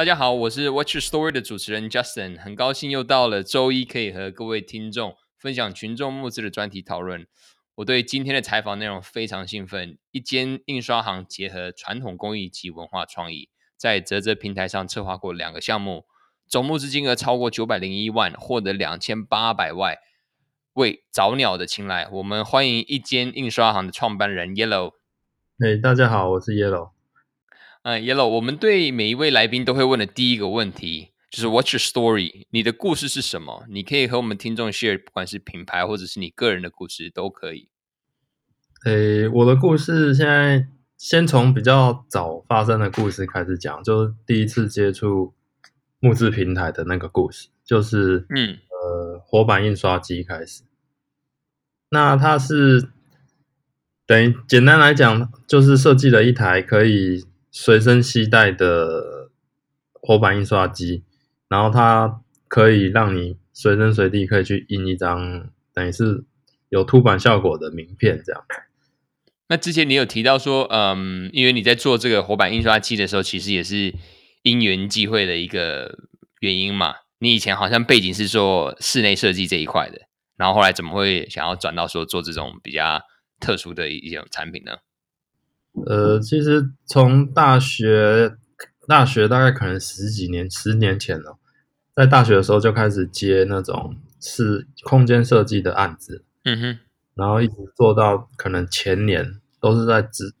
大家好，我是 Watch Your Story 的主持人 Justin，很高兴又到了周一，可以和各位听众分享群众募资的专题讨论。我对今天的采访内容非常兴奋。一间印刷行结合传统工艺及文化创意，在泽泽平台上策划过两个项目，总募资金额超过九百零一万，获得两千八百万，为早鸟的青睐。我们欢迎一间印刷行的创办人 Yellow。嘿，大家好，我是 Yellow。嗯、uh,，Yellow，我们对每一位来宾都会问的第一个问题就是 What's your story？你的故事是什么？你可以和我们听众 share，不管是品牌或者是你个人的故事都可以。诶，我的故事现在先从比较早发生的故事开始讲，就是第一次接触木质平台的那个故事，就是嗯呃活版印刷机开始。那它是等于简单来讲，就是设计了一台可以。随身携带的活版印刷机，然后它可以让你随身随地可以去印一张，等于是有凸版效果的名片这样。那之前你有提到说，嗯，因为你在做这个活版印刷机的时候，其实也是因缘际会的一个原因嘛。你以前好像背景是做室内设计这一块的，然后后来怎么会想要转到说做这种比较特殊的一种产品呢？呃，其实从大学，大学大概可能十几年、十年前了，在大学的时候就开始接那种是空间设计的案子，嗯哼，然后一直做到可能前年都是在只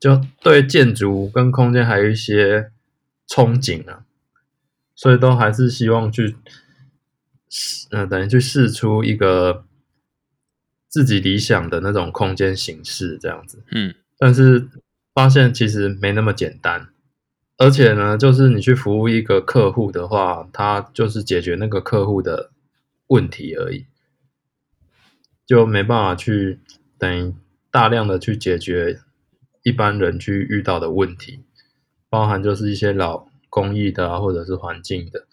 就对建筑跟空间还有一些憧憬啊，所以都还是希望去，嗯、呃，等于去试出一个自己理想的那种空间形式，这样子，嗯。但是发现其实没那么简单，而且呢，就是你去服务一个客户的话，他就是解决那个客户的问题而已，就没办法去等大量的去解决一般人去遇到的问题，包含就是一些老工艺的，或者是环境的，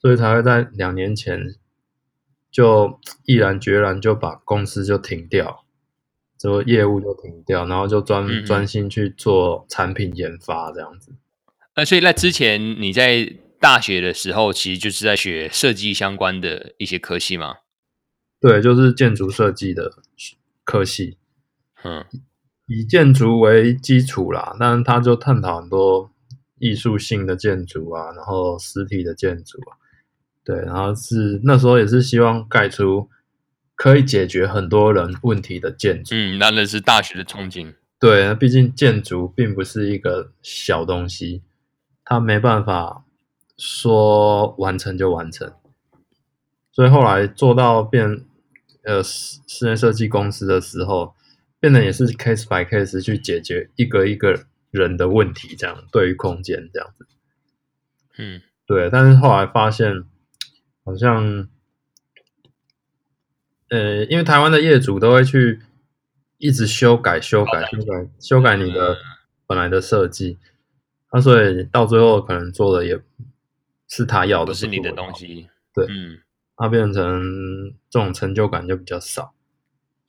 所以才会在两年前就 毅然决然就把公司就停掉。这个业务就停掉，然后就专专心去做产品研发这样子。呃所以在之前你在大学的时候，其实就是在学设计相关的一些科系吗？对，就是建筑设计的科系。嗯，以建筑为基础啦，但是他就探讨很多艺术性的建筑啊，然后实体的建筑啊，对，然后是那时候也是希望盖出。可以解决很多人问题的建筑，嗯，那那是大学的憧憬。对，毕竟建筑并不是一个小东西，它没办法说完成就完成。所以后来做到变呃室室内设计公司的时候，变得也是 case by case 去解决一个一个人的问题，这样对于空间这样子。嗯，对，但是后来发现好像。呃，因为台湾的业主都会去一直修改、修改、修改、修改你的本来的设计，那、啊、所以到最后可能做的也是他要的，不是你的东西。对，嗯，它变成这种成就感就比较少，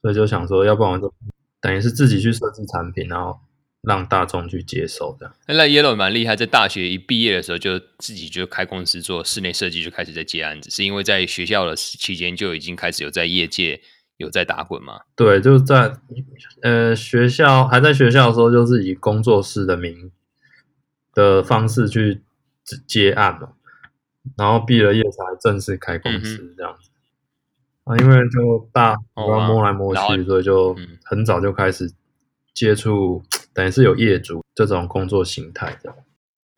所以就想说，要不然我就等于是自己去设计产品，然后。让大众去接受的。那 Yellow 蛮厉害，在大学一毕业的时候就自己就开公司做室内设计，就开始在接案子，是因为在学校的期间就已经开始有在业界有在打滚吗？对，就在呃学校还在学校的时候，就是以工作室的名的方式去接案嘛，然后毕了业才正式开公司这样子。嗯、啊，因为就大我要摸来摸去，所以就很早就开始接触。等于是有业主这种工作形态的。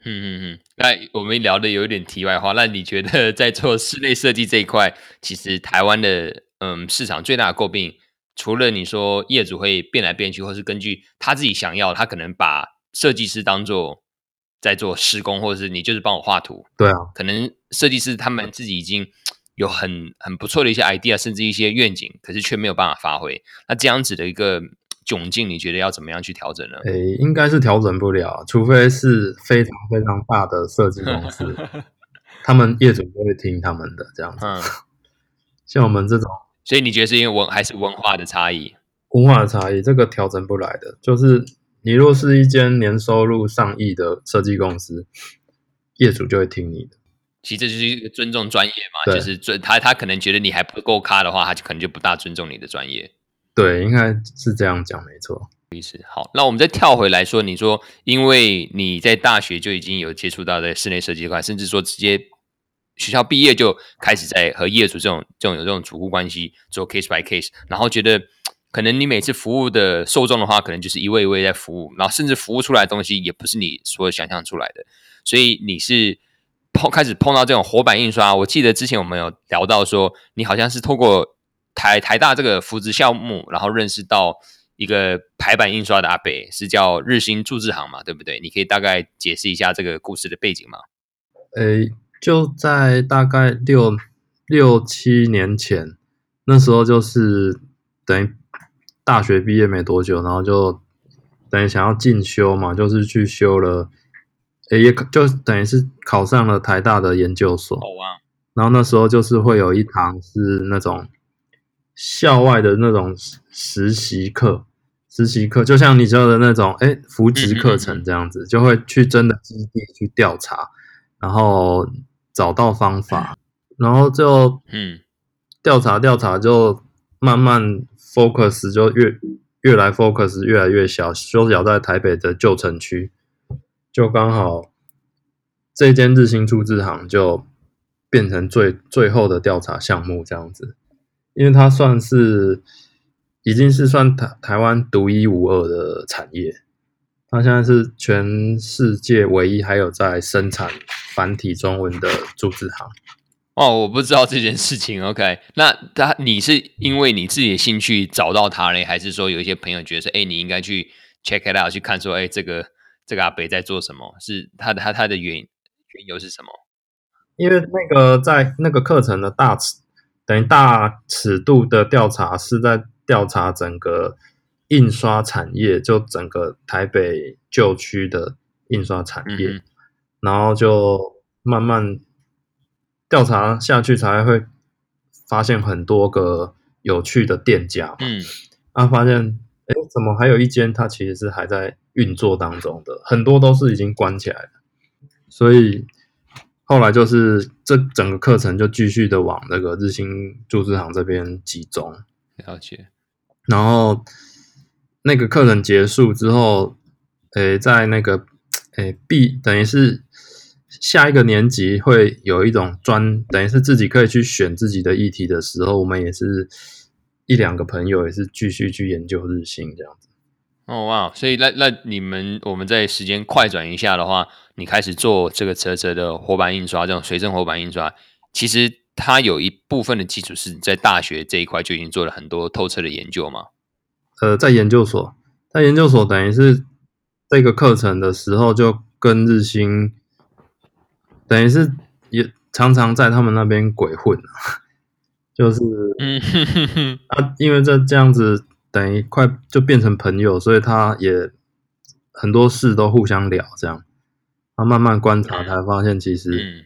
嗯嗯嗯。那我们聊的有一点题外话，那你觉得 在做室内设计这一块，其实台湾的嗯市场最大的诟病，除了你说业主会变来变去，或是根据他自己想要，他可能把设计师当做在做施工，或者是你就是帮我画图。对啊。可能设计师他们自己已经 有很很不错的一些 idea，甚至一些愿景，可是却没有办法发挥。那这样子的一个窘境，你觉得要怎么样去调整呢？诶，应该是调整不了，除非是非常非常大的设计公司，他们业主都会听他们的这样子。嗯，像我们这种，所以你觉得是因为文还是文化的差异？文化的差异，这个调整不来的。就是你若是一间年收入上亿的设计公司，业主就会听你的。其实这就是一个尊重专业嘛，就是尊他他可能觉得你还不够咖的话，他就可能就不大尊重你的专业。对，应该是这样讲，没错。意思好，那我们再跳回来说，你说因为你在大学就已经有接触到在室内设计块，甚至说直接学校毕业就开始在和业主这种这种有这种主顾关系做 case by case，然后觉得可能你每次服务的受众的话，可能就是一位一位在服务，然后甚至服务出来的东西也不是你所想象出来的，所以你是。碰开始碰到这种活版印刷，我记得之前我们有聊到说，你好像是透过台台大这个扶植项目，然后认识到一个排版印刷的阿北，是叫日新注字行嘛，对不对？你可以大概解释一下这个故事的背景吗？诶，就在大概六六七年前，那时候就是等于大学毕业没多久，然后就等于想要进修嘛，就是去修了。诶，也就等于是考上了台大的研究所。然后那时候就是会有一堂是那种校外的那种实习课，实习课就像你说的那种，哎，扶植课程这样子，就会去真的基地去调查，然后找到方法，然后就嗯，调查调查就慢慢 focus 就越越来 focus 越来越小，缩小在台北的旧城区。就刚好，这间日新出字行就变成最最后的调查项目这样子，因为它算是已经是算台台湾独一无二的产业，它现在是全世界唯一还有在生产繁体中文的注字行。哦，我不知道这件事情。OK，那他你是因为你自己的兴趣找到他嘞，还是说有一些朋友觉得说，哎，你应该去 check it out 去看说，哎，这个。这个阿北在做什么？是他的他他的原原由是什么？因为那个在那个课程的大尺等于大尺度的调查是在调查整个印刷产业，就整个台北旧区的印刷产业，嗯、然后就慢慢调查下去，才会发现很多个有趣的店家。嗯，啊，发现哎，怎么还有一间？它其实是还在。运作当中的很多都是已经关起来了，所以后来就是这整个课程就继续的往那个日新注资行这边集中。了解。然后那个课程结束之后，诶，在那个诶 B 等于是下一个年级会有一种专，等于是自己可以去选自己的议题的时候，我们也是一两个朋友也是继续去研究日新这样子。哦哇，所以那那你们我们在时间快转一下的话，你开始做这个车车的活版印刷，这种随身活版印刷，其实它有一部分的基础是在大学这一块就已经做了很多透彻的研究嘛？呃，在研究所，在研究所等于是这个课程的时候就跟日新，等于是也常常在他们那边鬼混，就是嗯哼哼哼啊，因为这这样子。等于快就变成朋友，所以他也很多事都互相聊，这样他慢慢观察，才发现其实，嗯，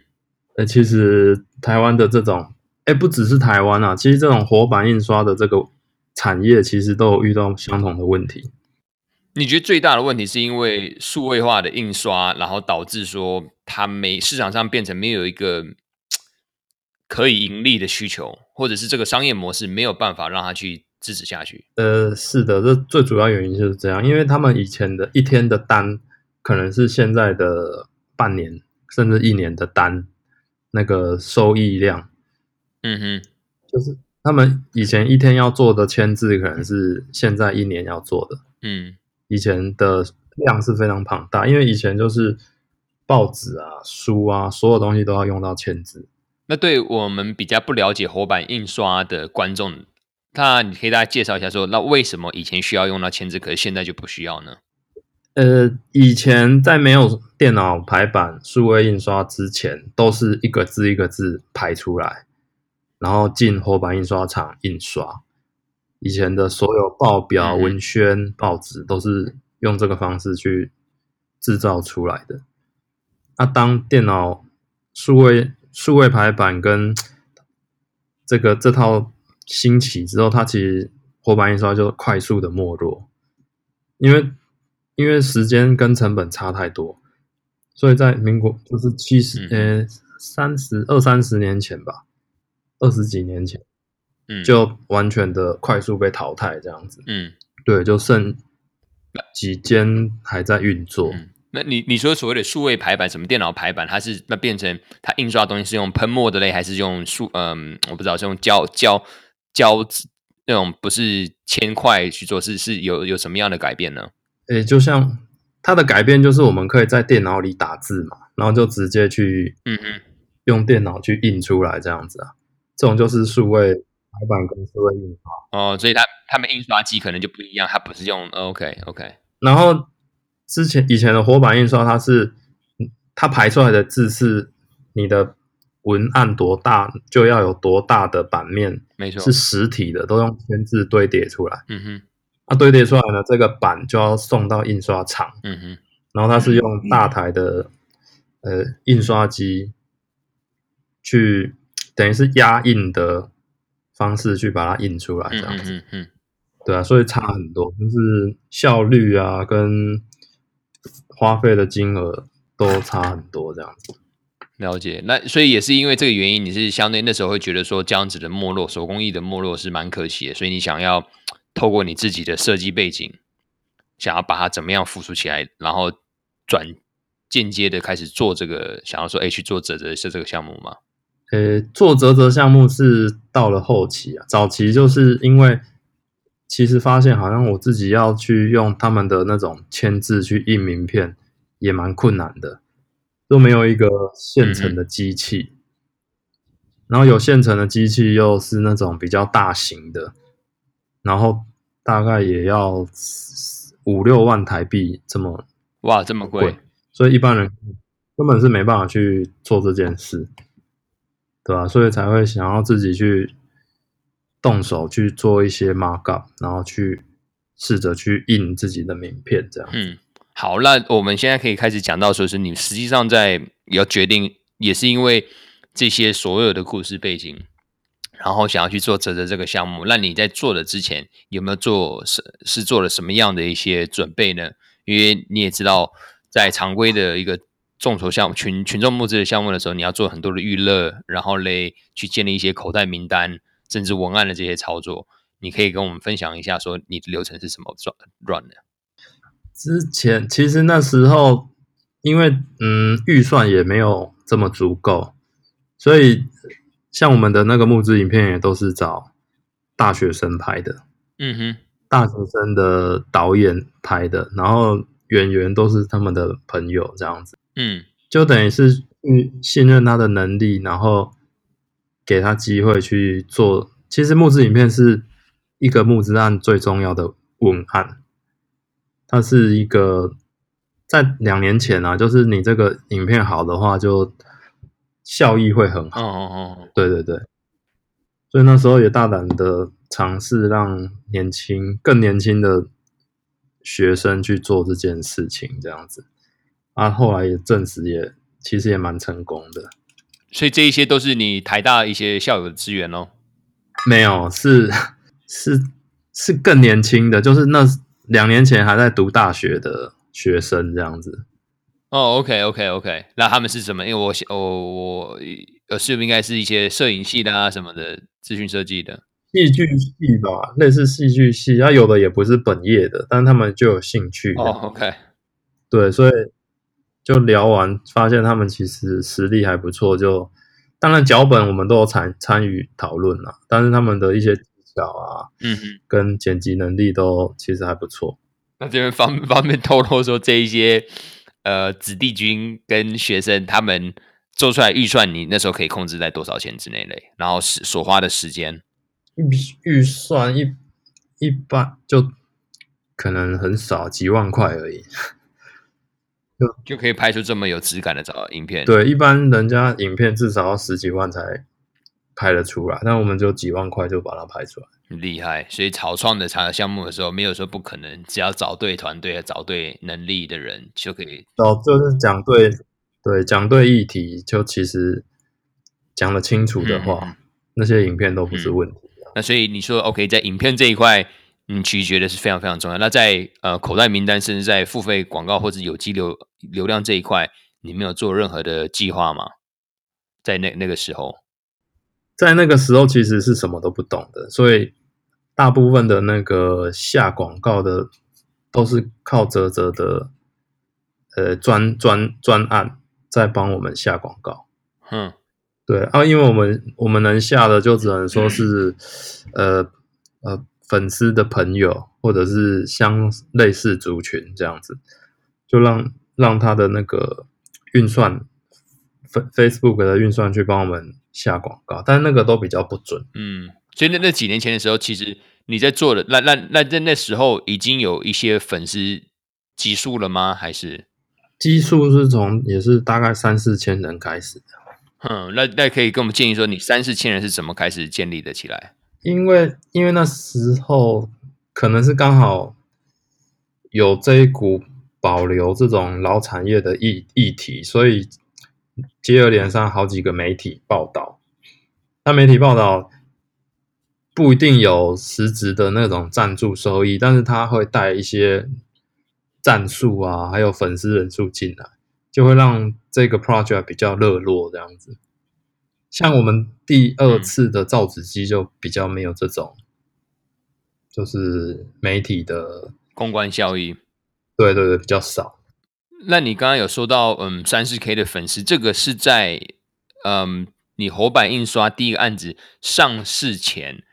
欸、其实台湾的这种，哎、欸，不只是台湾啊，其实这种活版印刷的这个产业，其实都有遇到相同的问题。你觉得最大的问题是因为数位化的印刷，然后导致说它没市场上变成没有一个可以盈利的需求，或者是这个商业模式没有办法让它去。支持下去。呃，是的，这最主要原因就是这样，因为他们以前的一天的单，可能是现在的半年甚至一年的单，那个收益量，嗯哼，就是他们以前一天要做的签字，可能是现在一年要做的，嗯，以前的量是非常庞大，因为以前就是报纸啊、书啊，所有东西都要用到签字。那对我们比较不了解活版印刷的观众。那你可以大家介绍一下说，说那为什么以前需要用到签字，可是现在就不需要呢？呃，以前在没有电脑排版、数位印刷之前，都是一个字一个字排出来，然后进活版印刷厂印刷。以前的所有报表、文宣、报纸都是用这个方式去制造出来的。那当电脑数位数位排版跟这个这套兴起之后，它其实活版印刷就快速的没落，因为因为时间跟成本差太多，所以在民国就是七十呃三十二三十年前吧，二十几年前。嗯。就完全的快速被淘汰这样子，嗯，对，就剩几间还在运作。嗯、那你你说所谓的数位排版，什么电脑排版，它是那变成它印刷的东西是用喷墨的类，还是用数嗯，我不知道是用胶胶胶纸那种不是铅块去做，是是有有什么样的改变呢？诶、欸，就像它的改变就是我们可以在电脑里打字嘛，然后就直接去嗯嗯用电脑去印出来这样子啊，这种就是数位。排版跟数位印刷哦，所以它他们印刷机可能就不一样，它不是用 OK OK。然后之前以前的活版印刷，它是它排出来的字是你的文案多大就要有多大的版面，没错，是实体的，都用签字堆叠出来。嗯哼，它堆叠出来呢，这个版就要送到印刷厂。嗯哼，然后它是用大台的呃印刷机去等于是压印的。方式去把它印出来，这样子，嗯嗯，嗯，对啊，所以差很多，就是效率啊，跟花费的金额都差很多，这样子。了解，那所以也是因为这个原因，你是相对那时候会觉得说这样子的没落，手工艺的没落是蛮可惜的，所以你想要透过你自己的设计背景，想要把它怎么样复苏起来，然后转间接的开始做这个，想要说，哎，去做啧啧是这个项目吗？呃，做啧啧项目是到了后期啊，早期就是因为其实发现好像我自己要去用他们的那种签字去印名片也蛮困难的，都没有一个现成的机器，嗯，然后有现成的机器又是那种比较大型的，然后大概也要五六万台币这么哇这么贵，所以一般人根本是没办法去做这件事。对吧？所以才会想要自己去动手去做一些 markup，然后去试着去印自己的名片，这样。嗯，好，那我们现在可以开始讲到说，是你实际上在要决定，也是因为这些所有的故事背景，然后想要去做泽泽这个项目。那你在做的之前有没有做是是做了什么样的一些准备呢？因为你也知道，在常规的一个。众筹项目、群群众募资的项目的时候，你要做很多的预热，然后嘞去建立一些口袋名单，甚至文案的这些操作，你可以跟我们分享一下，说你的流程是什么转转的？之前其实那时候，因为嗯预算也没有这么足够，所以像我们的那个募资影片也都是找大学生拍的，嗯哼，大学生的导演拍的，然后演员都是他们的朋友这样子。嗯，就等于是信任他的能力，然后给他机会去做。其实募资影片是一个募资案最重要的文案，它是一个在两年前啊，就是你这个影片好的话，就效益会很好。哦哦哦，对对对，所以那时候也大胆的尝试让年轻、更年轻的学生去做这件事情，这样子。啊，后来也证实也，其实也蛮成功的。所以这一些都是你台大一些校友的资源哦？没有，是是是更年轻的，就是那两年前还在读大学的学生这样子。哦，OK OK OK，那他们是什么？因为我我我呃，是不是应该是一些摄影系的啊什么的，资讯设计的，戏剧系吧，类似戏剧系。他、啊、有的也不是本业的，但他们就有兴趣。哦，OK，对，所以。就聊完，发现他们其实实力还不错。就当然脚本我们都有参参与讨论了，但是他们的一些技巧啊，嗯哼，跟剪辑能力都其实还不错。那这边方方便透露说，这一些呃子弟军跟学生他们做出来预算，你那时候可以控制在多少钱之内嘞？然后是所花的时间预预算一一般就可能很少，几万块而已。就就可以拍出这么有质感的照影片。对，一般人家影片至少要十几万才拍得出来，那我们就几万块就把它拍出来，很厉害。所以草创的茶项目的时候，没有说不可能，只要找对团队、找对能力的人就可以。哦就是讲对，对讲对议题，就其实讲得清楚的话，嗯、那些影片都不是问题、嗯。那所以你说 OK，在影片这一块，你其实觉得是非常非常重要。那在呃口袋名单，甚至在付费广告或者有机流流量这一块，你没有做任何的计划吗？在那那个时候，在那个时候其实是什么都不懂的，所以大部分的那个下广告的都是靠泽泽的呃专专专案在帮我们下广告。嗯，对啊，因为我们我们能下的就只能说是、嗯、呃呃粉丝的朋友或者是相类似族群这样子，就让让他的那个运算。Facebook 的运算去帮我们下广告，但那个都比较不准。嗯，所以那那几年前的时候，其实你在做的那那那在那时候已经有一些粉丝基数了吗？还是基数是从也是大概三四千人开始的。嗯，那那可以跟我们建议说，你三四千人是怎么开始建立的起来？因为因为那时候可能是刚好有这一股保留这种老产业的议议题，所以。接二连三好几个媒体报道，那媒体报道不一定有实质的那种赞助收益，但是他会带一些战术啊，还有粉丝人数进来，就会让这个 project 比较热络这样子。像我们第二次的造纸机就比较没有这种，就是媒体的公关效益，对对对，比较少。那你刚刚有说到，嗯，三四 K 的粉丝，这个是在，嗯，你活版印刷第一个案子上市前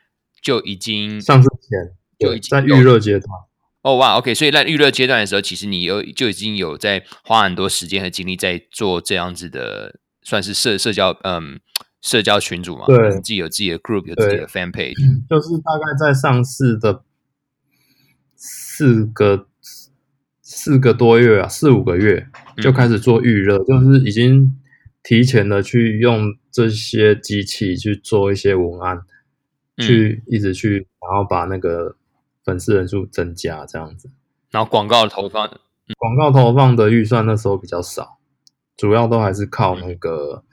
就已经上市前就已经在预热阶段。哦哇，OK，所以在预热阶段的时候，其实你有就已经有在花很多时间和精力在做这样子的，算是社社交，嗯，社交群组嘛，对，自己有自己的 group，有自己的 fan page，就是大概在上市的四个。四个多月啊，四五个月就开始做预热，嗯，就是已经提前的去用这些机器去做一些文案，嗯，去一直去，然后把那个粉丝人数增加这样子。然后广告投放，嗯，广告投放的预算那时候比较少，主要都还是靠那个，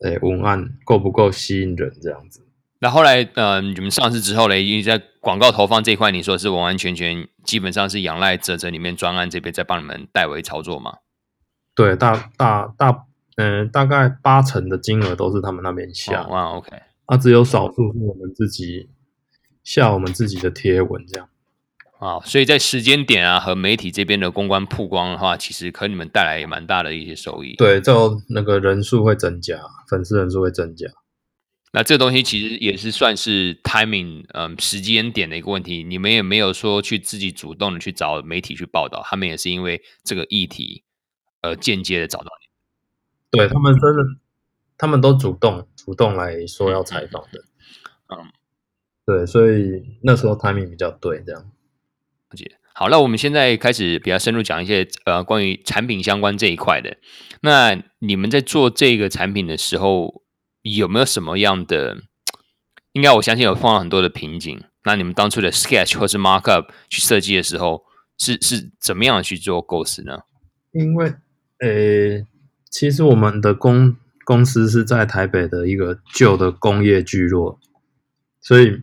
哎，文案够不够吸引人这样子。那后来，呃，你们上市之后呢，因为在广告投放这一块，你说是完完全全基本上是仰赖泽泽里面专案这边在帮你们代为操作吗？对，大大大，嗯、呃，大概八成的金额都是他们那边下。哇、oh, wow,，OK。啊，只有少数是我们自己下我们自己的贴文这样。啊、oh,，所以在时间点啊和媒体这边的公关曝光的话，其实可你们带来也蛮大的一些收益。对，就那个人数会增加，粉丝人数会增加。那这东西其实也是算是 timing，嗯，时间点的一个问题。你们也没有说去自己主动的去找媒体去报道，他们也是因为这个议题，呃，间接的找到你。对，他们真的，他们都主动主动来说要采访的。嗯，对，所以那时候 timing 比较对，这样。好，那我们现在开始比较深入讲一些呃关于产品相关这一块的。那你们在做这个产品的时候，有没有什么样的？应该我相信有碰到很多的瓶颈。那你们当初的 sketch 或是 markup 去设计的时候，是是怎么样去做构思呢？因为，呃，其实我们的公公司是在台北的一个旧的工业聚落，所以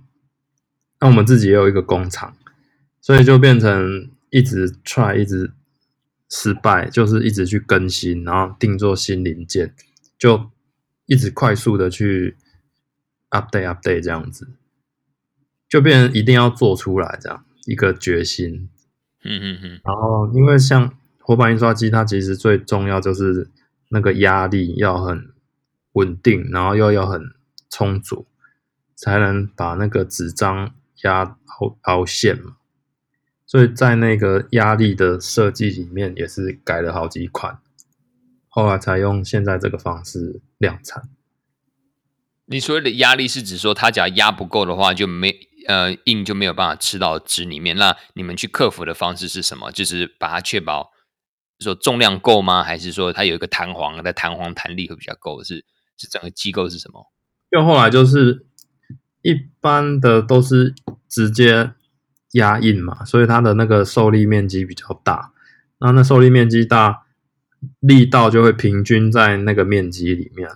那我们自己也有一个工厂，所以就变成一直 try，一直失败，就是一直去更新，然后定做新零件，就。一直快速的去 update update 这样子，就变成一定要做出来这样一个决心。嗯嗯嗯。然后，因为像活版印刷机，它其实最重要就是那个压力要很稳定，然后又要很充足，才能把那个纸张压凹凹陷嘛。所以在那个压力的设计里面，也是改了好几款。后来才用现在这个方式量产。你所谓的压力是指说，它只要压不够的话，就没呃硬就没有办法吃到纸里面。那你们去克服的方式是什么？就是把它确保说重量够吗？还是说它有一个弹簧，在弹簧弹力会比较够？是是整个机构是什么？因为后来就是一般的都是直接压印嘛，所以它的那个受力面积比较大，那那受力面积大，力道就会平均在那个面积里面。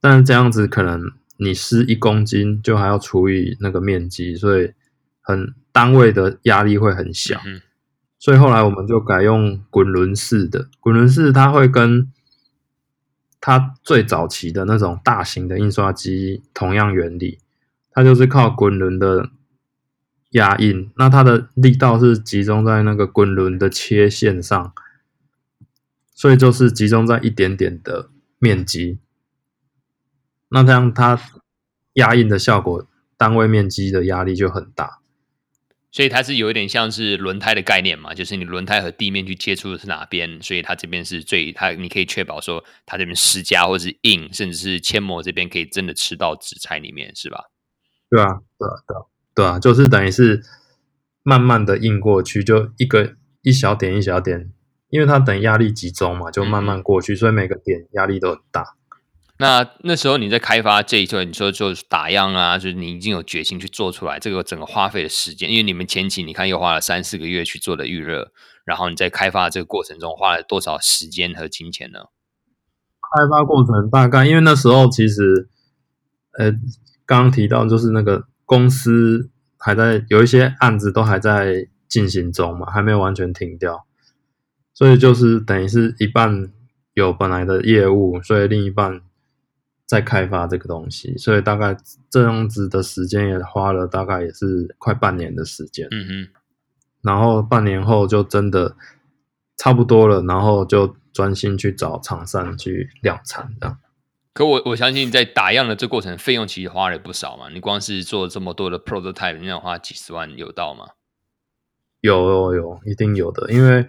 但是这样子可能你施一公斤就还要除以那个面积，所以很单位的压力会很小。嗯。所以后来我们就改用滚轮式的，滚轮式它会跟它最早期的那种大型的印刷机同样原理，它就是靠滚轮的压印，那它的力道是集中在那个滚轮的切线上，所以就是集中在一点点的面积，那这样它压印的效果，单位面积的压力就很大。所以它是有一点像是轮胎的概念嘛，就是你轮胎和地面去接触的是哪边，所以它这边是最它你可以确保说它这边施加或者是印，甚至是铅膜这边可以真的吃到纸材里面，是吧？对啊，对啊，对啊，对啊，就是等于是慢慢的印过去，就一个一小点一小点，因为它等压力集中嘛，就慢慢过去，嗯、所以每个点压力都很大。那那时候你在开发这一段，你说就是打样啊，就是你已经有决心去做出来，这个整个花费的时间，因为你们前期你看又花了三四个月去做的预热，然后你在开发这个过程中花了多少时间和金钱呢？开发过程大概，因为那时候其实，呃，刚刚提到就是那个公司还在有一些案子都还在进行中嘛，还没有完全停掉，所以就是等于是一半有本来的业务，所以另一半。在开发这个东西，所以大概这样子的时间也花了大概也是快半年的时间。嗯哼，然后半年后就真的差不多了，然后就专心去找厂商去量产这样。可我我相信在打样的这过程费用其实花了不少嘛，你光是做这么多的 prototype，你要花几十万有到吗？有有有，一定有的，因为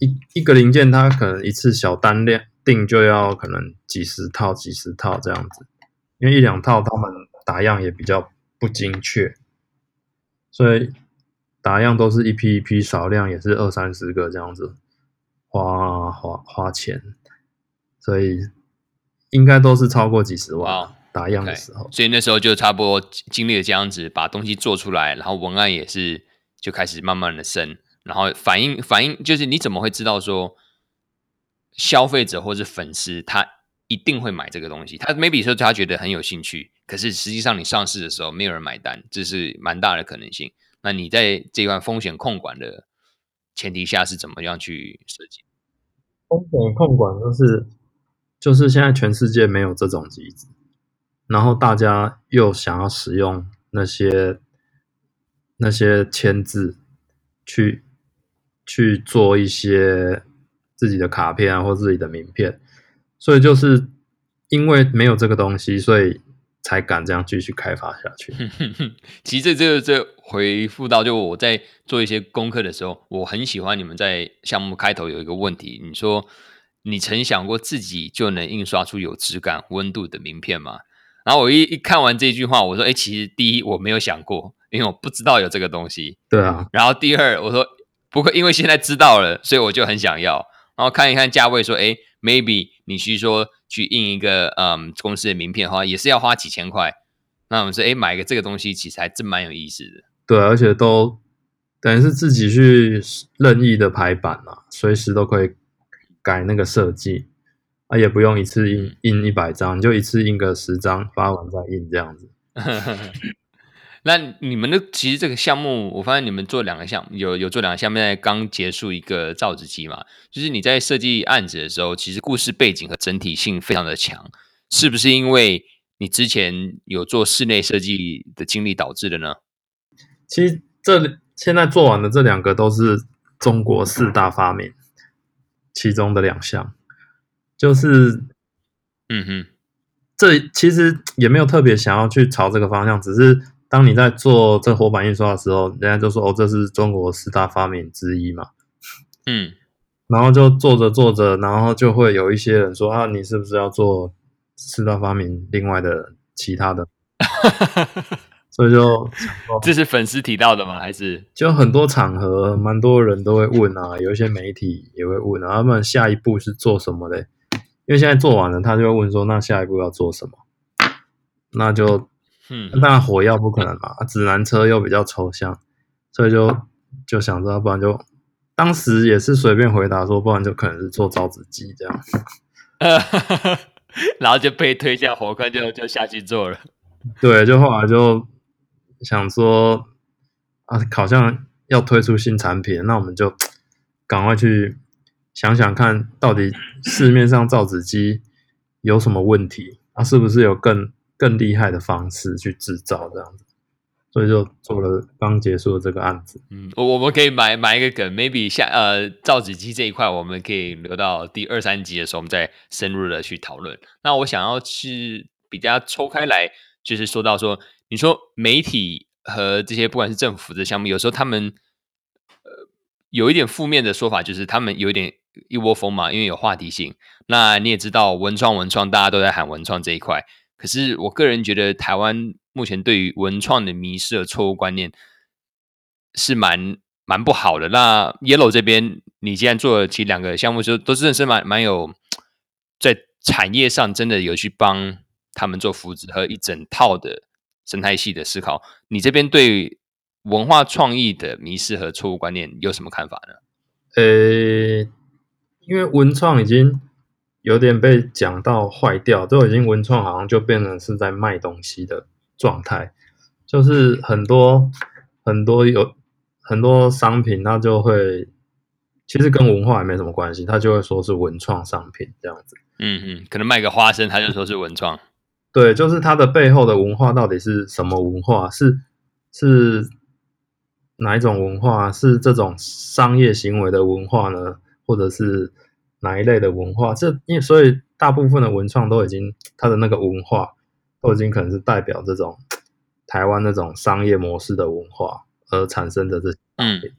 一一个零件它可能一次小单量。定就要可能几十套、几十套这样子，因为一两套他们打样也比较不精确，所以打样都是一批一批，少量也是二三十个这样子，花花花钱，所以应该都是超过几十万。Wow, 打样的时候，所以那时候就差不多经历了这样子，把东西做出来，然后文案也是就开始慢慢的升，然后反应反应就是你怎么会知道说？消费者或是粉丝，他一定会买这个东西。他 maybe 说他觉得很有兴趣，可是实际上你上市的时候没有人买单，这是蛮大的可能性。那你在这段风险控管的前提下是怎么样去设计？风险控管就是就是现在全世界没有这种机制，然后大家又想要使用那些那些签字去去做一些。自己的卡片啊，或自己的名片，所以就是因为没有这个东西，所以才敢这样继续开发下去。其实这个这回复到，就我在做一些功课的时候，我很喜欢你们在项目开头有一个问题，你说你曾想过自己就能印刷出有质感、温度的名片吗？然后我一一看完这句话，我说：哎，其实第一我没有想过，因为我不知道有这个东西。对啊。然后第二，我说不过因为现在知道了，所以我就很想要。然后看一看价位，说，哎，maybe 你去说去印一个嗯公司的名片的话，也是要花几千块。那我们说，哎，买个这个东西其实还真蛮有意思的。对，而且都等于是自己去任意的排版嘛，随时都可以改那个设计，啊，也不用一次印印一百张，你就一次印个十张，发完再印这样子。那你们的其实这个项目，我发现你们做两个项目，有有做两个项目，现在刚结束一个造纸机嘛，就是你在设计案子的时候，其实故事背景和整体性非常的强，是不是因为你之前有做室内设计的经历导致的呢？其实这现在做完的这两个都是中国四大发明其中的两项，就是，嗯哼，这其实也没有特别想要去朝这个方向，只是。当你在做这活版印刷的时候，人家就说：“哦，这是中国四大发明之一嘛。”嗯，然后就做着做着，然后就会有一些人说：“啊，你是不是要做四大发明另外的其他的？” 所以就这是粉丝提到的吗？还是就很多场合，蛮多人都会问啊，有一些媒体也会问啊，他们下一步是做什么嘞？因为现在做完了，他就会问说：“那下一步要做什么？”那就，嗯，当然火药不可能嘛，指南车又比较抽象，所以就就想着，不然就当时也是随便回答说，不然就可能是做造纸机这样，然后就被推下火坑，就就下去做了。对，就后来就想说，啊，好像要推出新产品，那我们就赶快去想想看，到底市面上造纸机有什么问题。他、啊、是不是有更更厉害的方式去制造这样子？所以就做了刚结束的这个案子。嗯，我我们可以买买一个梗，maybe 下呃造纸机这一块，我们可以留到第二三集的时候，我们再深入的去讨论。那我想要去比较抽开来，就是说到说，你说媒体和这些不管是政府的项目，有时候他们呃有一点负面的说法，就是他们有点一窝蜂嘛，因为有话题性。那你也知道文创文创，大家都在喊文创这一块。可是我个人觉得，台湾目前对于文创的迷失和错误观念是蛮蛮不好的。那 Yellow 这边，你既然做了其实两个项目，就都是认识蛮蛮有在产业上真的有去帮他们做扶持和一整套的生态系的思考。你这边对文化创意的迷失和错误观念有什么看法呢？呃，因为文创已经。有点被讲到坏掉，都已经文创好像就变成是在卖东西的状态，就是很多很多有很多商品，它就会其实跟文化也没什么关系，它就会说是文创商品这样子。嗯嗯，可能卖个花生，他就说是文创。对，就是它的背后的文化到底是什么文化？是是哪一种文化？是这种商业行为的文化呢？或者是？哪一类的文化？这因为所以大部分的文创都已经它的那个文化都已经可能是代表这种台湾那种商业模式的文化而产生的这些产品。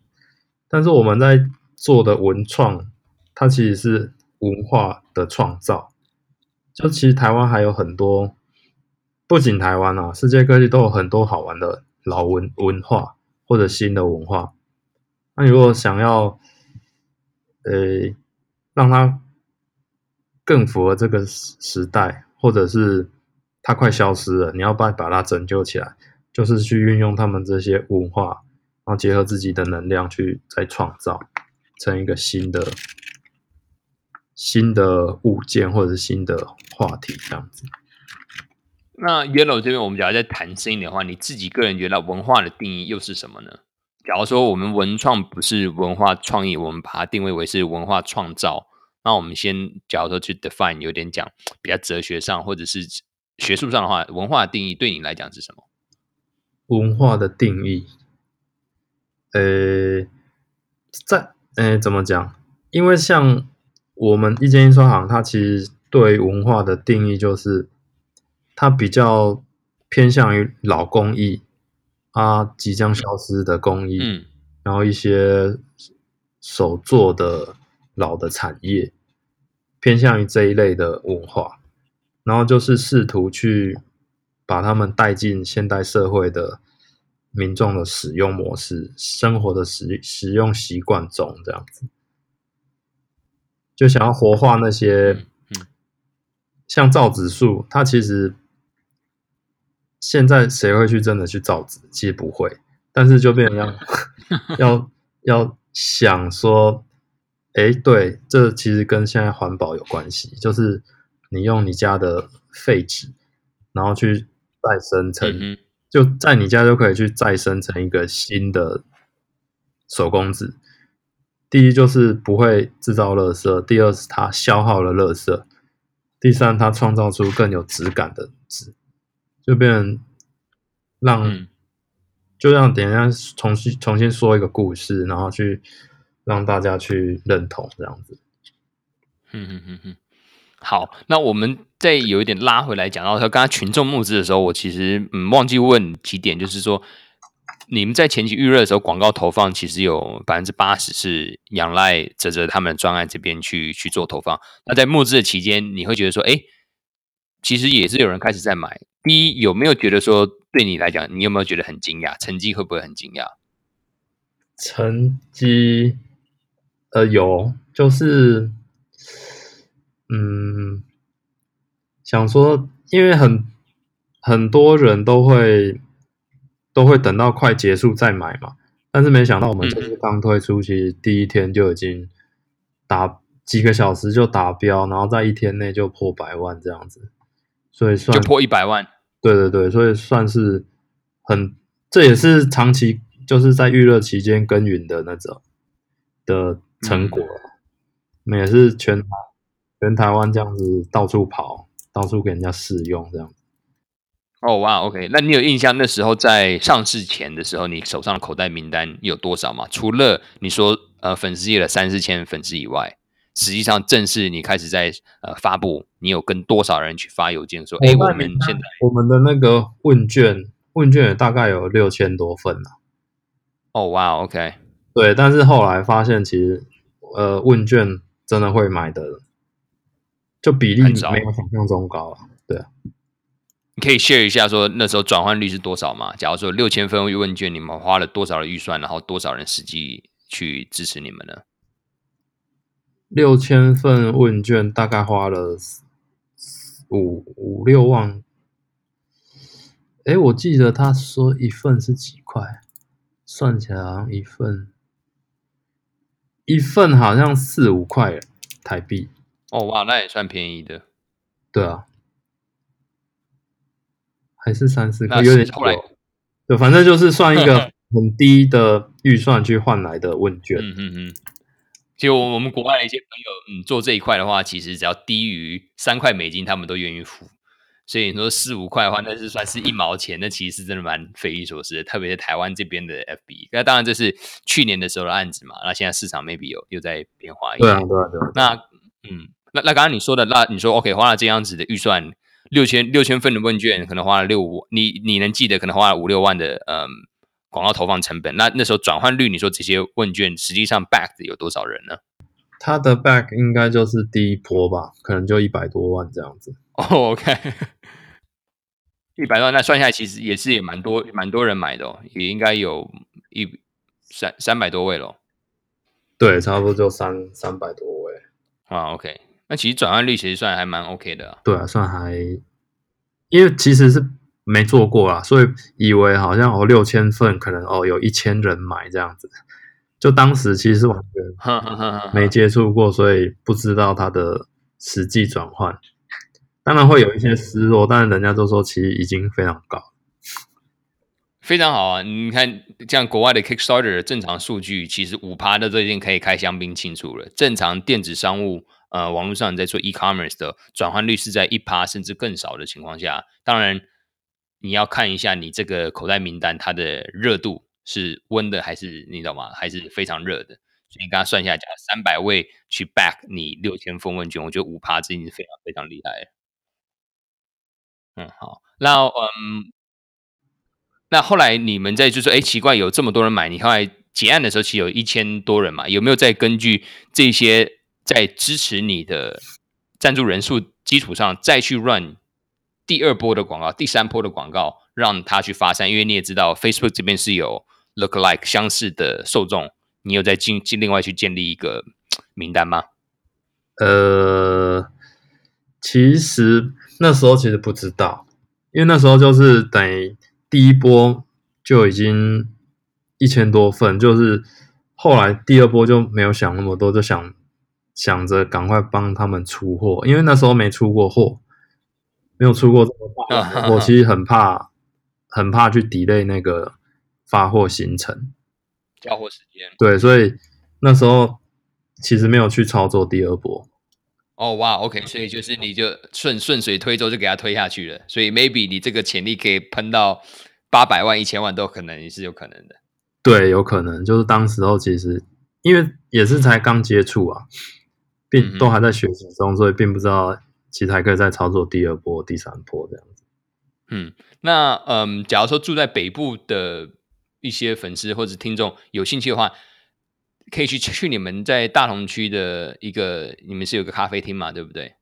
但是我们在做的文创，它其实是文化的创造。就其实台湾还有很多，不仅台湾啊，世界各地都有很多好玩的老文文化或者新的文化。那你如果想要，呃。让它更符合这个时代，或者是它快消失了，你要把把它拯救起来，就是去运用他们这些文化，然后结合自己的能量去再创造成一个新的新的物件，或者是新的话题这样子。那 Yellow 这边，我们假如在谈生意的话，你自己个人觉得文化的定义又是什么呢？假如说我们文创不是文化创意，我们把它定位为是文化创造，那我们先假如说去 define 有点讲比较哲学上或者是学术上的话，文化的定义对你来讲是什么？文化的定义，呃，在呃怎么讲？因为像我们一间印刷行，它其实对文化的定义就是它比较偏向于老工艺。它即将消失的工艺，嗯，然后一些手做的老的产业，偏向于这一类的文化，然后就是试图去把他们带进现代社会的民众的使用模式、生活的使使用习惯中，这样子，就想要活化那些，像造纸术，它其实。现在谁会去真的去造纸？其实不会，但是就变成要 要要想说，哎，对，这其实跟现在环保有关系，就是你用你家的废纸，然后去再生成，嗯、就在你家就可以去再生成一个新的手工纸。第一就是不会制造垃圾，第二是它消耗了垃圾，第三它创造出更有质感的纸。就变成让，嗯、就让等一下重新重新说一个故事，然后去让大家去认同这样子。嗯嗯嗯嗯，好，那我们再有一点拉回来讲到说，刚刚群众募资的时候，我其实嗯忘记问几点，就是说你们在前期预热的时候，广告投放其实有百分之八十是仰赖泽泽他们专案这边去去做投放。那在募资的期间，你会觉得说，哎，其实也是有人开始在买。第一，有没有觉得说对你来讲，你有没有觉得很惊讶？成绩会不会很惊讶？成绩，呃，有，就是，嗯，想说，因为很很多人都会都会等到快结束再买嘛，但是没想到我们这次刚推出，其实第一天就已经达几个小时就达标，然后在一天内就破百万这样子，所以算就破一百万。对对对，所以算是很，这也是长期就是在预热期间耕耘的那种的成果。嗯、我们也是全全台湾这样子到处跑，到处给人家试用这样。哦哇，OK，那你有印象那时候在上市前的时候，你手上的口袋名单有多少吗？除了你说呃粉丝页的三四千粉丝以外，实际上正式你开始在呃发布，你有跟多少人去发邮件说，哎，我们现在我们的那个问卷问卷也大概有六千多份呢。哦哇，OK，对，但是后来发现其实呃问卷真的会买的，就比例没有想象中高啊，对啊。你可以 share 一下，说那时候转换率是多少吗？假如说六千份问卷，你们花了多少的预算，然后多少人实际去支持你们呢？六千份问卷大概花了五五六万。哎，我记得他说一份是几块，算起来好像一份一份好像四五块台币。哦哇，那也算便宜的。对啊。还是三四块，有点后来，对，反正就是算一个很低的预算去换来的问卷。嗯 嗯嗯。其实我我们国外的一些朋友，嗯，做这一块的话，其实只要低于三块美金，他们都愿意付。所以你说四五块的话，那是算是一毛钱，那其实是真的蛮匪夷所思的。特别是台湾这边的 FB，那当然这是去年的时候的案子嘛。那现在市场 maybe 有又在变化一点。对啊，对啊，对啊。那嗯，那那刚刚你说的，那你说 OK，花了这样子的预算。六千六千份的问卷，可能花了六五，你你能记得可能花了五六万的嗯广告投放成本。那那时候转换率，你说这些问卷实际上 back 的有多少人呢？他的 back 应该就是第一波吧，可能就一百多万这样子。哦、oh,，OK，一百多万，那算下来其实也是也蛮多蛮多人买的哦，也应该有一三三百多位咯。对，差不多就三三百多位啊。Oh, OK。那其实转换率其实算还蛮 OK 的啊，对啊，算还，因为其实是没做过啊，所以以为好像哦六千份可能哦有一千人买这样子，就当时其实完全没接触过，所以不知道它的实际转换，当然会有一些失落，但是人家都说其实已经非常高，非常好啊！你看像国外的 Kickstarter 的正常数据，其实五趴的都已经可以开香槟庆祝了，正常电子商务。呃，网络上你在做 e-commerce 的转换率是在一趴甚至更少的情况下，当然你要看一下你这个口袋名单它的热度是温的还是你知道吗？还是非常热的。所以你刚刚算一下，讲三百位去 back 你六千封问卷，我觉得五趴这已经是非常非常厉害。嗯，好，那嗯，那后来你们在就说，哎，奇怪，有这么多人买，你后来结案的时候其实有一千多人嘛？有没有再根据这些？在支持你的赞助人数基础上，再去 run 第二波的广告、第三波的广告，让他去发散。因为你也知道，Facebook 这边是有 Look Like 相似的受众，你有在进进另外去建立一个名单吗？呃，其实那时候其实不知道，因为那时候就是等于第一波就已经一千多份，就是后来第二波就没有想那么多，就想。想着赶快帮他们出货，因为那时候没出过货，没有出过这么大的，我其实很怕，很怕去 delay 那个发货行程，交货时间。对，所以那时候其实没有去操作第二波。哦，哇，OK，所以就是你就顺顺水推舟就给他推下去了，所以 maybe 你这个潜力可以喷到八百万、一千万都可能，也是有可能的。对，有可能，就是当时候其实因为也是才刚接触啊。并都还在学习中，所以并不知道其实还可以再操作第二波、第三波这样子。嗯，那嗯，假如说住在北部的一些粉丝或者听众有兴趣的话，可以去去你们在大同区的一个，你们是有个咖啡厅嘛，对不对？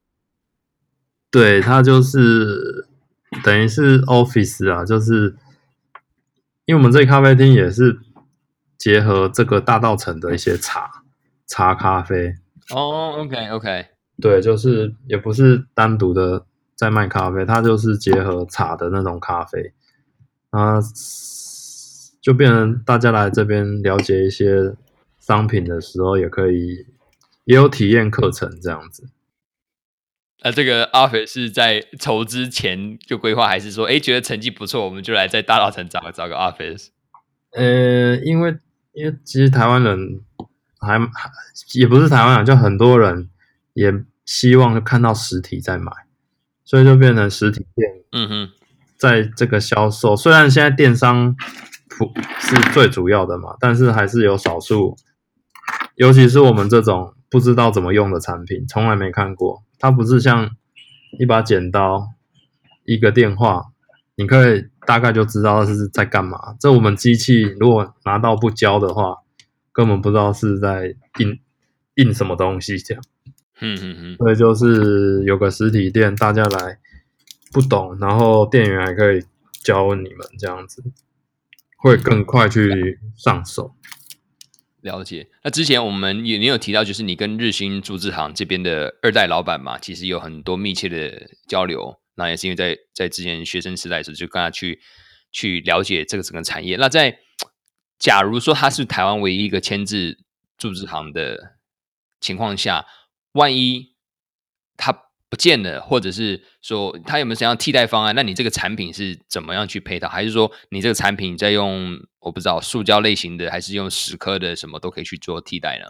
对，它就是等于是 office 啊，就是因为我们这咖啡厅也是结合这个大道城的一些茶茶咖啡。哦、oh，OK OK，对，就是也不是单独的在卖咖啡，它就是结合茶的那种咖啡，啊，就变成大家来这边了解一些商品的时候，也可以也有体验课程这样子。那这个 office 是在筹资前就规划，还是说，哎，觉得成绩不错，我们就来在大稻城找个找个 office？呃，因为因为其实台湾人还还也不是台湾人，就很多人也希望看到实体再买，所以就变成实体店。嗯哼，在这个销售，虽然现在电商普是最主要的嘛，但是还是有少数，尤其是我们这种不知道怎么用的产品，从来没看过。它不是像一把剪刀，一个电话，你可以大概就知道是在干嘛。这我们机器如果拿到不教的话，根本不知道是在印印什么东西这样。嗯嗯嗯。所以就是有个实体店，大家来不懂，然后店员还可以教你们这样子，会更快去上手。了解。那之前我们也你有提到，就是你跟日新竹制行这边的二代老板嘛，其实有很多密切的交流。那也是因为在在之前学生时代的时候，就跟他去去了解这个整个产业。那在假如说他是台湾唯一一个牵制竹制行的情况下，万一他。不见了，或者是说他有没有想要替代方案？那你这个产品是怎么样去配套？还是说你这个产品在用我不知道塑胶类型的，还是用蚀刻的，什么都可以去做替代呢？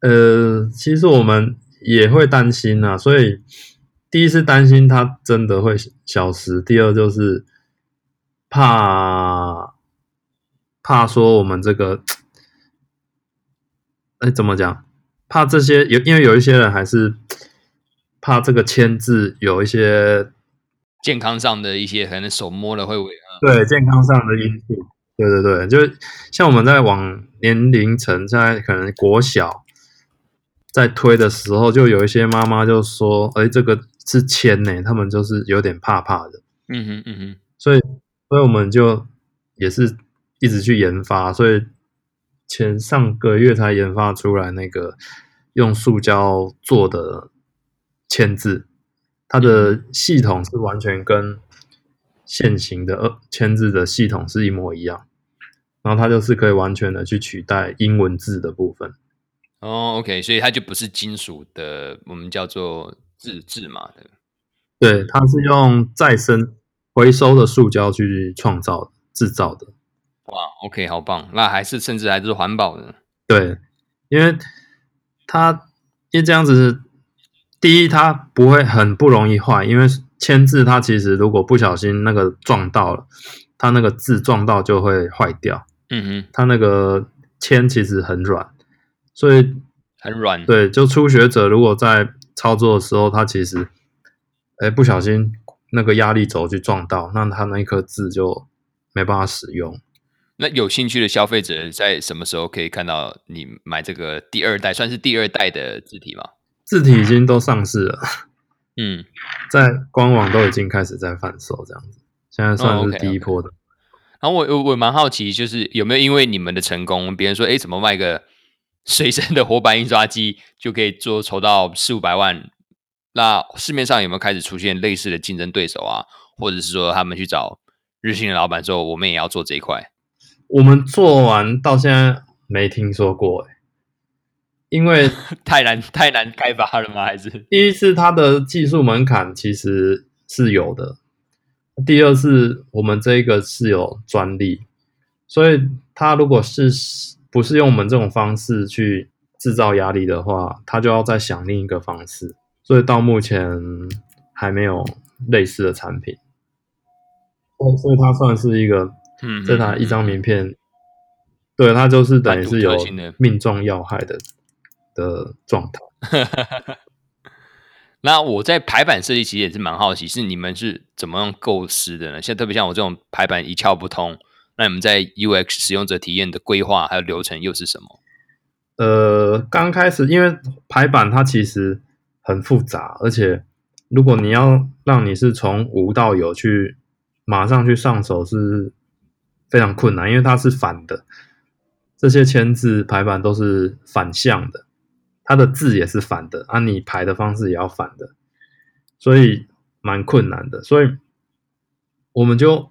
呃，其实我们也会担心啊，所以第一是担心它真的会消失，第二就是怕怕说我们这个，哎，怎么讲？怕这些有，因为有一些人还是。怕这个签字有一些健康上的一些可能手摸了会违啊，对健康上的因素，对对对，就像我们在往年龄层在可能国小在推的时候，就有一些妈妈就说：“哎，这个是签呢。”他们就是有点怕怕的。嗯哼嗯哼，所以所以我们就也是一直去研发，所以前上个月才研发出来那个用塑胶做的。签字，它的系统是完全跟现行的呃签字的系统是一模一样，然后它就是可以完全的去取代英文字的部分。哦，OK，所以它就不是金属的，我们叫做自制嘛的。对，它是用再生回收的塑胶去创造制造的。哇，OK，好棒，那还是甚至还是环保的。对，因为它因为这样子。第一，它不会很不容易坏，因为签字它其实如果不小心那个撞到了，它那个字撞到就会坏掉。嗯哼，它那个铅其实很软，所以很软。对，就初学者如果在操作的时候，他其实哎不小心那个压力轴去撞到，那他那一颗字就没办法使用。那有兴趣的消费者在什么时候可以看到你买这个第二代，算是第二代的字体吗？字体已经都上市了，嗯，在官网都已经开始在贩售，这样子，现在算是第一波的。哦 okay, okay. 然后我我我蛮好奇，就是有没有因为你们的成功，别人说，哎，怎么卖个随身的活版印刷机就可以做筹到四五百万？那市面上有没有开始出现类似的竞争对手啊？或者是说他们去找日新的老板说，我们也要做这一块？我们做完到现在没听说过，哎。因为 太难太难开发了吗？还是第一是它的技术门槛其实是有的，第二是我们这个是有专利，所以它如果是不是用我们这种方式去制造压力的话，它就要再想另一个方式，所以到目前还没有类似的产品。所以它算是一个，嗯，在他一张名片，对，他就是等于是有命中要害的。的状态。那我在排版设计其实也是蛮好奇，是你们是怎么样构思的呢？像特别像我这种排版一窍不通，那你们在 UX 使用者体验的规划还有流程又是什么？呃，刚开始因为排版它其实很复杂，而且如果你要让你是从无到有去马上去上手是非常困难，因为它是反的，这些签字排版都是反向的。它的字也是反的，啊，你排的方式也要反的，所以蛮困难的，所以我们就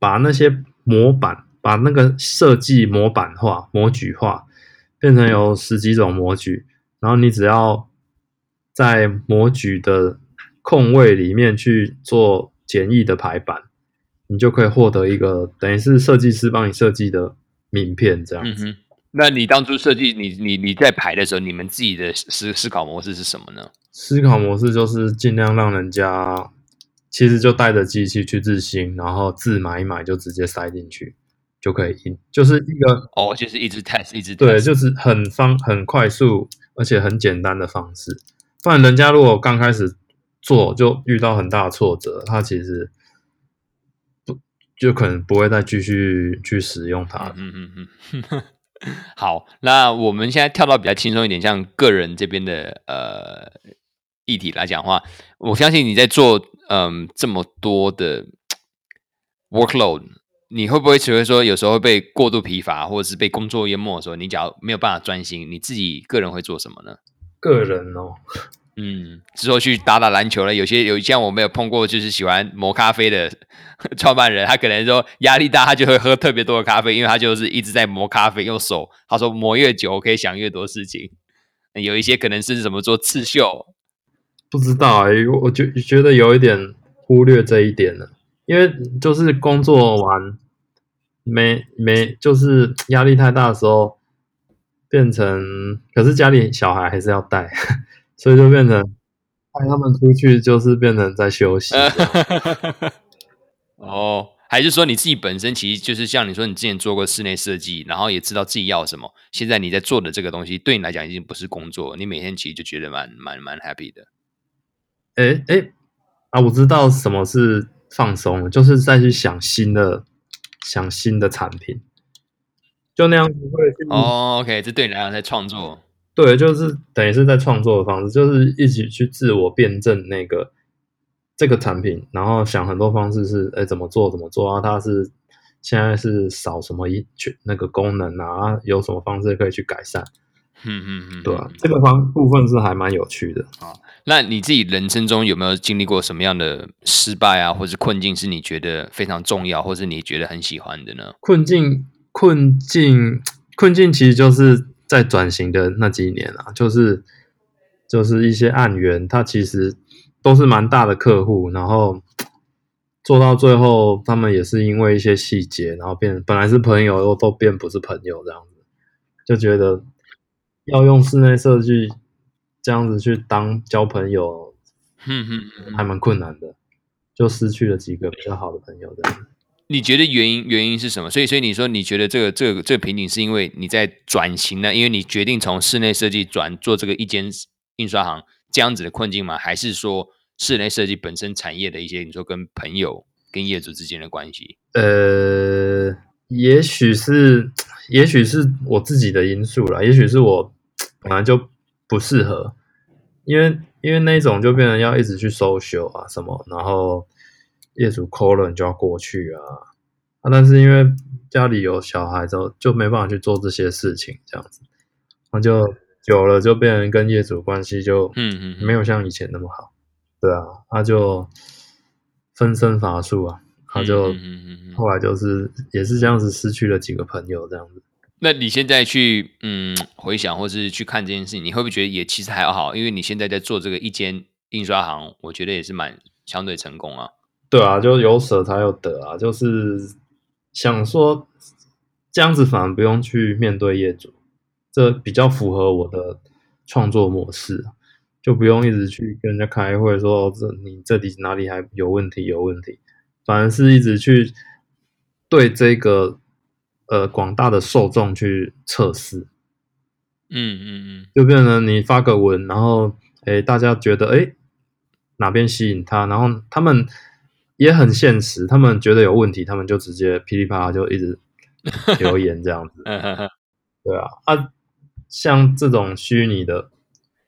把那些模板，把那个设计模板化、模具化，变成有十几种模具，然后你只要在模具的空位里面去做简易的排版，你就可以获得一个等于是设计师帮你设计的名片这样子。嗯那你当初设计你你你在排的时候，你们自己的思思考模式是什么呢？思考模式就是尽量让人家其实就带着机器去自新，然后字买一买就直接塞进去就可以印，就是一个哦，就是一直 test 一直 test 对，就是很方很快速而且很简单的方式。不然人家如果刚开始做就遇到很大的挫折，他其实不就可能不会再继续去使用它。嗯嗯嗯。嗯 好，那我们现在跳到比较轻松一点，像个人这边的呃议题来讲的话，我相信你在做嗯、呃、这么多的 workload，你会不会觉得说有时候会被过度疲乏，或者是被工作淹没的时候，你假如没有办法专心，你自己个人会做什么呢？个人哦。嗯，之后去打打篮球了。有些有像我没有碰过，就是喜欢磨咖啡的 创办人，他可能说压力大，他就会喝特别多的咖啡，因为他就是一直在磨咖啡，用手。他说磨越久，可以想越多事情。有一些可能是怎么做刺绣，不知道哎、欸，我就觉得有一点忽略这一点了，因为就是工作完没没就是压力太大的时候，变成可是家里小孩还是要带。所以就变成带他们出去，就是变成在休息。哦，还是说你自己本身其实就是像你说，你之前做过室内设计，然后也知道自己要什么。现在你在做的这个东西，对你来讲已经不是工作，你每天其实就觉得蛮蛮蛮 happy 的。哎哎啊，我知道什么是放松，就是再去想新的想新的产品，就那样子会。哦，OK，这对你来讲在创作。对，就是等于是在创作的方式，就是一起去自我辩证那个这个产品，然后想很多方式是，哎，怎么做怎么做啊？它是现在是少什么一去那个功能啊？有什么方式可以去改善？嗯嗯嗯，对啊，这个方部分是还蛮有趣的啊。那你自己人生中有没有经历过什么样的失败啊，或是困境，是你觉得非常重要，或是你觉得很喜欢的呢？困境，困境，困境，其实就是。在转型的那几年啊，就是就是一些案源，他其实都是蛮大的客户，然后做到最后，他们也是因为一些细节，然后变本来是朋友，又都变不是朋友这样子，就觉得要用室内设计这样子去当交朋友，哼哼，还蛮困难的，就失去了几个比较好的朋友这样子。你觉得原因原因是什么？所以所以你说你觉得这个这个这个瓶颈是因为你在转型呢？因为你决定从室内设计转做这个一间印刷行这样子的困境吗？还是说室内设计本身产业的一些你说跟朋友跟业主之间的关系？呃，也许是也许是我自己的因素啦，也许是我本来就不适合，因为因为那种就变成要一直去收修啊什么，然后。业主 call 了，你就要过去啊，啊！但是因为家里有小孩之后，就没办法去做这些事情，这样子，那就久了就变成跟业主关系就嗯嗯没有像以前那么好，对啊，他就分身乏术啊，他就后来就是也是这样子失去了几个朋友这样子。那你现在去嗯回想或是去看这件事情，你会不会觉得也其实还好？因为你现在在做这个一间印刷行，我觉得也是蛮相对成功啊。对啊，就有舍才有得啊，就是想说这样子反而不用去面对业主，这比较符合我的创作模式，就不用一直去跟人家开会说这你这里哪里还有问题有问题，反而是一直去对这个呃广大的受众去测试，嗯嗯嗯，就变成你发个文，然后诶大家觉得诶哪边吸引他，然后他们。也很现实，他们觉得有问题，他们就直接噼里啪啦就一直 留言这样子。对啊，啊，像这种虚拟的，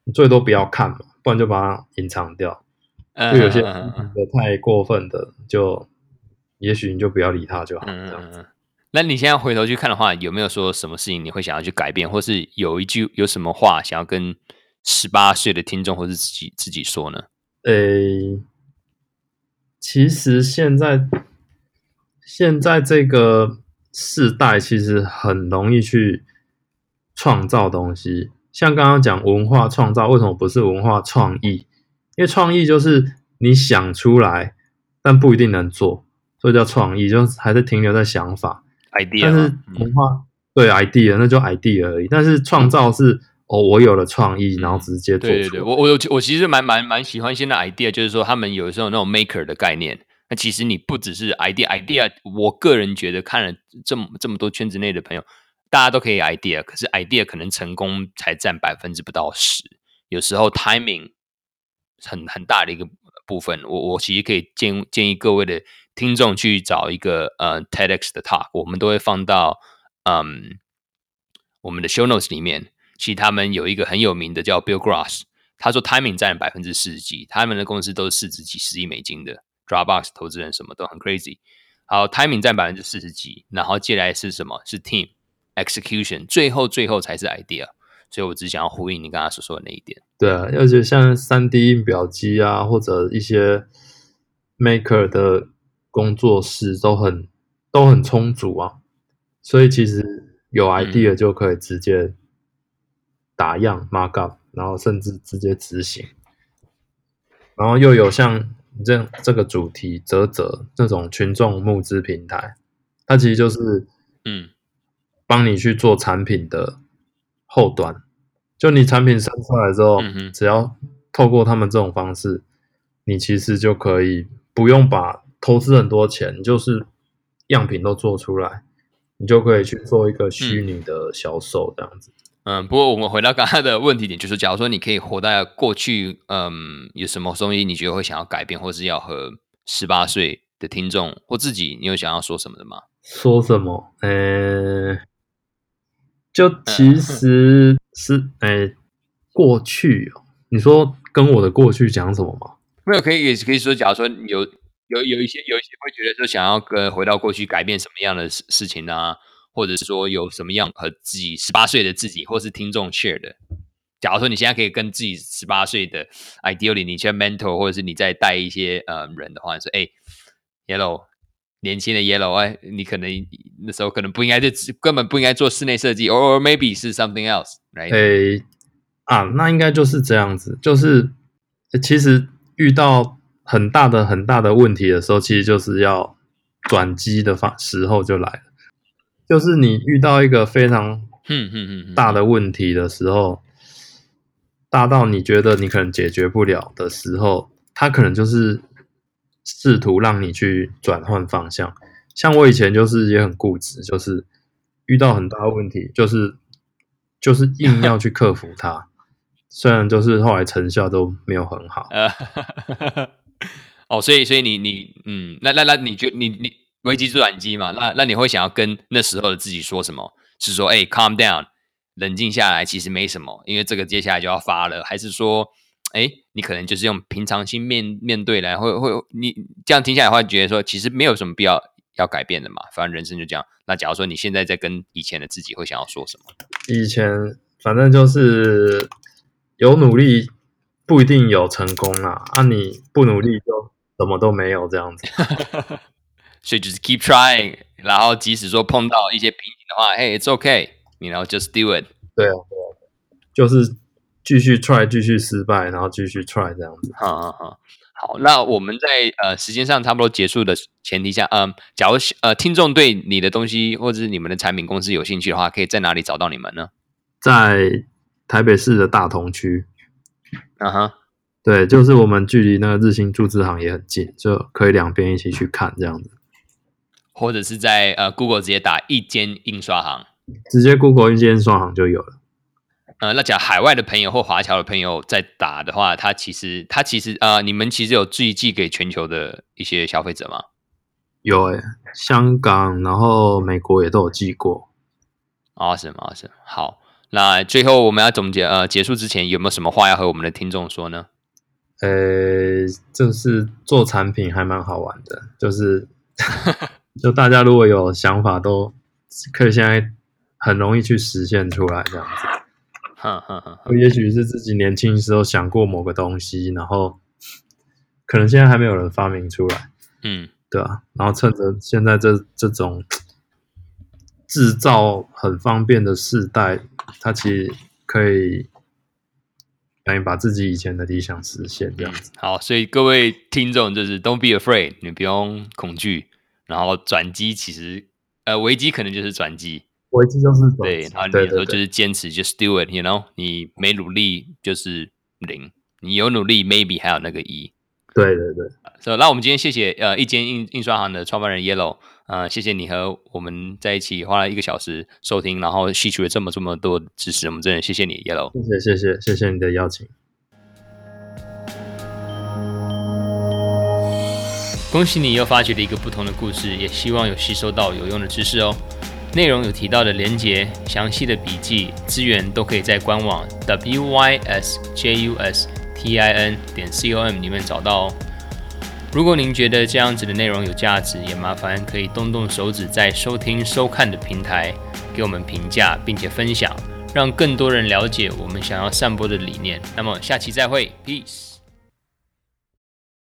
你最多不要看嘛，不然就把它隐藏掉。就有些太过分的，就也许你就不要理他就好。这样子。那你现在回头去看的话，有没有说什么事情你会想要去改变，或是有一句有什么话想要跟十八岁的听众或是自己自己说呢？诶。其实现在现在这个世代其实很容易去创造东西，像刚刚讲文化创造，为什么不是文化创意？因为创意就是你想出来，但不一定能做，所以叫创意，就还是停留在想法 idea。但是文化、嗯、对 idea，那就 idea 而已。但是创造是、嗯、哦，我有了创意，然后直接做出来。对对对，我我我其实蛮蛮蛮喜欢现在 idea，就是说他们有时候那种 maker 的概念。那其实你不只是 idea，idea，我个人觉得看了这么这么多圈子内的朋友，大家都可以 idea，可是 idea 可能成功才占百分之不到十，有时候 timing。很很大的一个部分，我我其实可以建建议各位的听众去找一个呃 TEDx 的 talk，我们都会放到嗯我们的 show notes 里面。其实他们有一个很有名的叫 Bill Gross，他说 timing 占了百分之四十几，他们的公司都是市值几十亿美金的，Dropbox 投资人什么都很 crazy。好，timing 占百分之四十几，然后接下来是什么？是 team execution，最后最后才是 idea。所以我只想要呼应你刚刚所说的那一点。对啊，而且像三 D 印表机啊，或者一些 maker 的工作室都很都很充足啊，所以其实有 idea 就可以直接打样 mark up，然后甚至直接执行。然后又有像这这个主题泽泽这种群众募资平台，它其实就是嗯，帮你去做产品的。后端，就你产品生出来之后，嗯、只要透过他们这种方式，你其实就可以不用把投资很多钱，就是样品都做出来，你就可以去做一个虚拟的销售这样子。嗯，不过我们回到刚才的问题点，就是假如说你可以活在过去，嗯，有什么东西你觉得会想要改变，或是要和十八岁的听众或自己，你有想要说什么的吗？说什么？嗯。就其实是哎、欸，过去哦，你说跟我的过去讲什么吗？没有，可以也可以说，假如说有有有一些有一些会觉得说想要跟回到过去改变什么样的事事情啊，或者说有什么样和自己十八岁的自己，或是听众 share 的。假如说你现在可以跟自己十八岁的 ideally 你现在 mentor 或者是你在带一些呃人的话，说哎，Yellow。年轻的 Yellow，哎，你可能那时候可能不应该就根本不应该做室内设计，or maybe 是 something else，right？哎，啊，那应该就是这样子，就是其实遇到很大的很大的问题的时候，其实就是要转机的方时候就来了，就是你遇到一个非常大的问题的时候，大到你觉得你可能解决不了的时候，他可能就是。试图让你去转换方向，像我以前就是也很固执，就是遇到很大问题，就是就是硬要去克服它，虽然就是后来成效都没有很好。哦，所以所以你你嗯，那那那你就你你危机转机嘛，那那你会想要跟那时候的自己说什么？是说哎，calm down，冷静下来，其实没什么，因为这个接下来就要发了，还是说？哎，你可能就是用平常心面面对来，会会你这样听下来的话，觉得说其实没有什么必要要改变的嘛，反正人生就这样。那假如说你现在在跟以前的自己会想要说什么？以前反正就是有努力不一定有成功啦，啊，你不努力就什么都没有这样子。所以就是 keep trying，然后即使说碰到一些瓶颈的话，嘿，it's okay，you know just do it。对啊，对啊，就是。继续 try，继续失败，然后继续 try 这样子。好好好，好，那我们在呃时间上差不多结束的前提下，嗯，假如呃听众对你的东西或者是你们的产品公司有兴趣的话，可以在哪里找到你们呢？在台北市的大同区。嗯哼，对，就是我们距离那个日新注资行也很近，就可以两边一起去看这样子。或者是在呃 Google 直接打一间印刷行，直接 Google 一间印刷行就有了。呃，那讲海外的朋友或华侨的朋友在打的话，他其实他其实呃，你们其实有寄寄给全球的一些消费者吗？有诶、欸，香港，然后美国也都有寄过。Awesome，Awesome，好，那最后我们要总结呃，结束之前有没有什么话要和我们的听众说呢？呃、欸，就是做产品还蛮好玩的，就是 就大家如果有想法，都可以现在很容易去实现出来这样子。哈哈哈，也许是自己年轻时候想过某个东西，然后可能现在还没有人发明出来，嗯，对啊，然后趁着现在这这种制造很方便的时代，他其实可以等于把自己以前的理想实现这样子。嗯、好，所以各位听众就是 Don't be afraid，你不用恐惧。然后转机其实呃危机可能就是转机，危机就是转机。对，然后你说就是坚持，just do it，you know，你没努力就是零，你有努力 maybe 还有那个一。对对对，所以那我们今天谢谢呃一间印印刷行的创办人 Yellow，呃谢谢你和我们在一起花了一个小时收听，然后吸取了这么这么多知识，我们真的谢谢你 Yellow，谢谢谢谢谢谢你的邀请。恭喜你又发掘了一个不同的故事，也希望有吸收到有用的知识哦。内容有提到的连结、详细的笔记、资源都可以在官网 w y s j u s t i n 点 c o m 里面找到哦。如果您觉得这样子的内容有价值，也麻烦可以动动手指在收听收看的平台给我们评价，并且分享，让更多人了解我们想要散播的理念。那么下期再会，Peace。